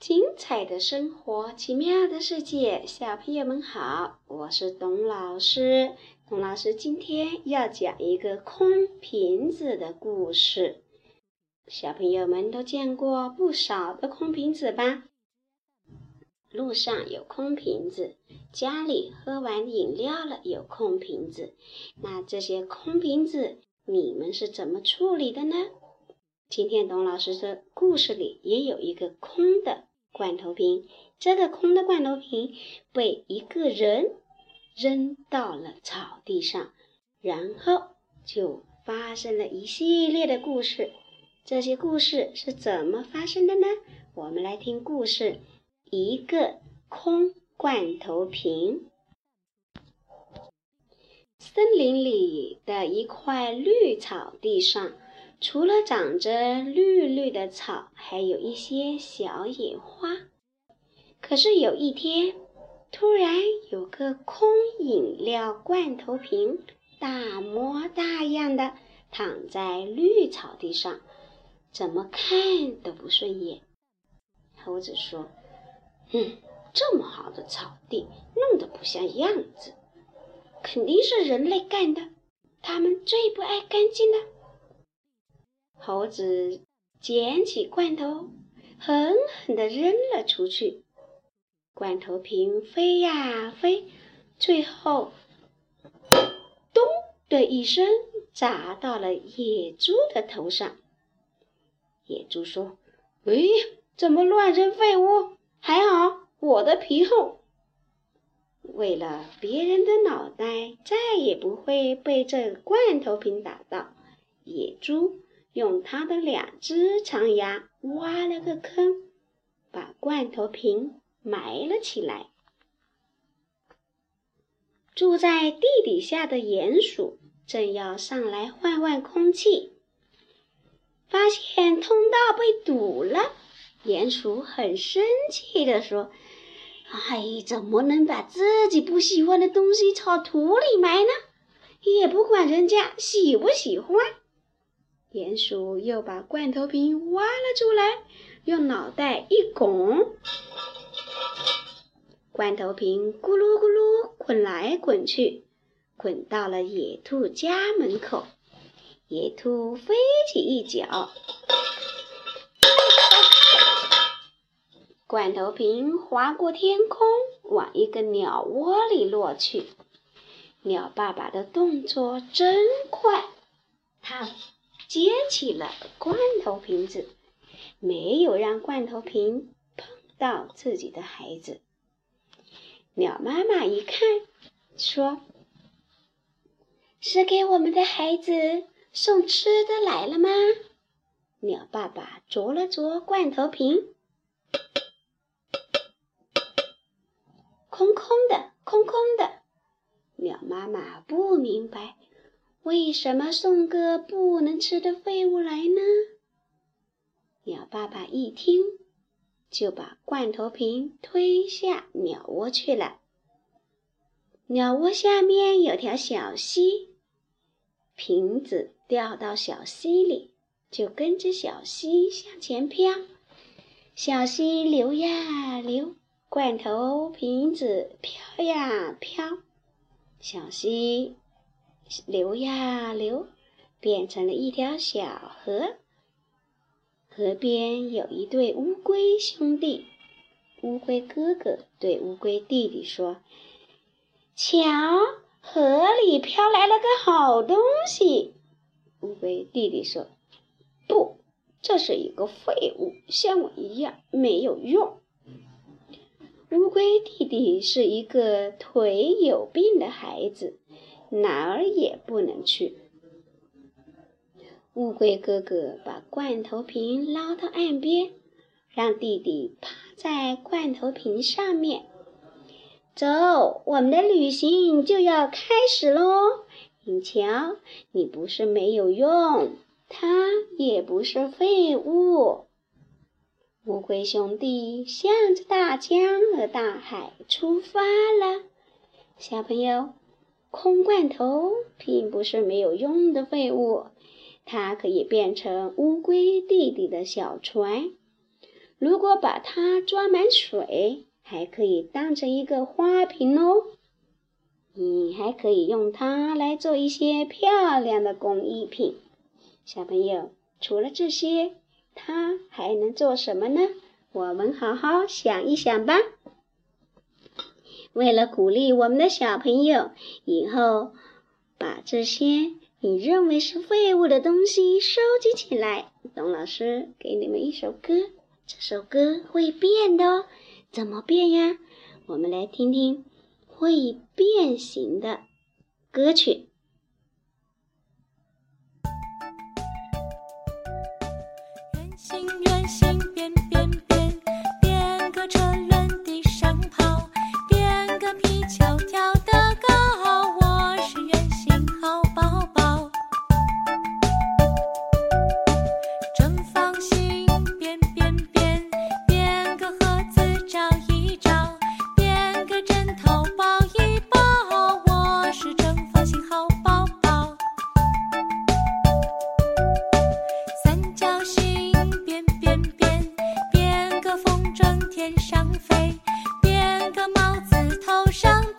精彩的生活，奇妙的世界，小朋友们好，我是董老师。董老师今天要讲一个空瓶子的故事。小朋友们都见过不少的空瓶子吧？路上有空瓶子，家里喝完饮料了有空瓶子。那这些空瓶子，你们是怎么处理的呢？今天董老师的故事里也有一个空的。罐头瓶，这个空的罐头瓶被一个人扔到了草地上，然后就发生了一系列的故事。这些故事是怎么发生的呢？我们来听故事：一个空罐头瓶。森林里的一块绿草地上。除了长着绿绿的草，还有一些小野花。可是有一天，突然有个空饮料罐头瓶，大模大样的躺在绿草地上，怎么看都不顺眼。猴子说：“嗯，这么好的草地，弄得不像样子，肯定是人类干的。他们最不爱干净了。”猴子捡起罐头，狠狠地扔了出去。罐头瓶飞呀飞，最后咚的一声砸到了野猪的头上。野猪说：“哎，怎么乱扔废物？还好我的皮厚。为了别人的脑袋再也不会被这罐头瓶打到，野猪。”用他的两只长牙挖了个坑，把罐头瓶埋了起来。住在地底下的鼹鼠正要上来换换空气，发现通道被堵了。鼹鼠很生气地说：“哎，怎么能把自己不喜欢的东西朝土里埋呢？也不管人家喜不喜欢。”鼹鼠又把罐头瓶挖了出来，用脑袋一拱，罐头瓶咕噜咕噜滚来滚去，滚到了野兔家门口。野兔飞起一脚，罐头瓶划过天空，往一个鸟窝里落去。鸟爸爸的动作真快，他。接起了罐头瓶子，没有让罐头瓶碰到自己的孩子。鸟妈妈一看，说：“是给我们的孩子送吃的来了吗？”鸟爸爸啄了啄罐头瓶，空空的，空空的。鸟妈妈不明白。为什么送个不能吃的废物来呢？鸟爸爸一听，就把罐头瓶推下鸟窝去了。鸟窝下面有条小溪，瓶子掉到小溪里，就跟着小溪向前飘。小溪流呀流，罐头瓶子飘呀飘，小溪。流呀流，变成了一条小河。河边有一对乌龟兄弟。乌龟哥哥对乌龟弟弟说：“瞧，河里飘来了个好东西。”乌龟弟弟说：“不，这是一个废物，像我一样没有用。”乌龟弟弟是一个腿有病的孩子。哪儿也不能去。乌龟哥哥把罐头瓶捞到岸边，让弟弟趴在罐头瓶上面。走，我们的旅行就要开始喽！你瞧，你不是没有用，它也不是废物。乌龟兄弟向着大江和大海出发了，小朋友。空罐头并不是没有用的废物，它可以变成乌龟弟弟的小船。如果把它装满水，还可以当成一个花瓶哦。你还可以用它来做一些漂亮的工艺品。小朋友，除了这些，它还能做什么呢？我们好好想一想吧。为了鼓励我们的小朋友以后把这些你认为是废物的东西收集起来董老师给你们一首歌这首歌会变的哦。怎么变呀？我们来听听会变形的歌曲。天上飞，编个帽子头上。